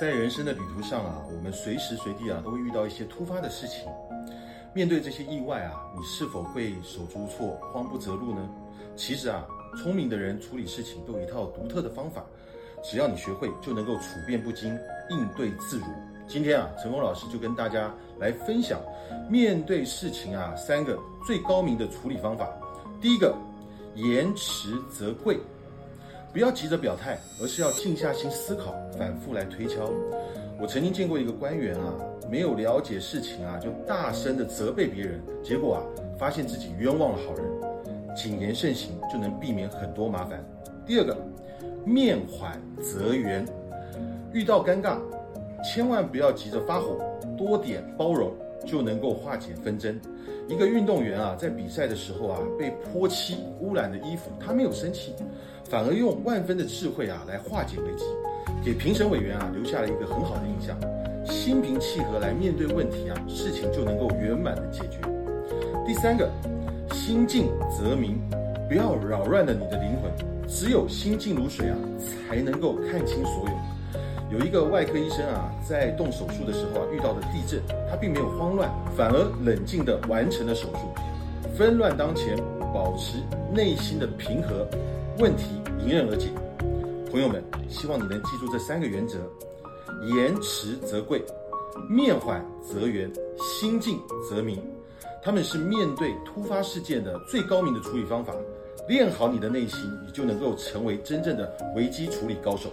在人生的旅途上啊，我们随时随地啊都会遇到一些突发的事情。面对这些意外啊，你是否会手足无措、慌不择路呢？其实啊，聪明的人处理事情都有一套独特的方法，只要你学会，就能够处变不惊、应对自如。今天啊，成功老师就跟大家来分享面对事情啊三个最高明的处理方法。第一个，言迟则贵。不要急着表态，而是要静下心思考，反复来推敲。我曾经见过一个官员啊，没有了解事情啊，就大声的责备别人，结果啊，发现自己冤枉了好人。谨言慎行，就能避免很多麻烦。第二个，面缓则圆。遇到尴尬，千万不要急着发火，多点包容，就能够化解纷争。一个运动员啊，在比赛的时候啊，被泼漆污染的衣服，他没有生气。反而用万分的智慧啊来化解危机，给评审委员啊留下了一个很好的印象。心平气和来面对问题啊，事情就能够圆满的解决。第三个，心静则明，不要扰乱了你的灵魂。只有心静如水啊，才能够看清所有。有一个外科医生啊，在动手术的时候啊，遇到了地震，他并没有慌乱，反而冷静的完成了手术。纷乱当前，保持内心的平和。问题迎刃而解，朋友们，希望你能记住这三个原则：言迟则贵，面缓则圆，心静则明。他们是面对突发事件的最高明的处理方法。练好你的内心，你就能够成为真正的危机处理高手。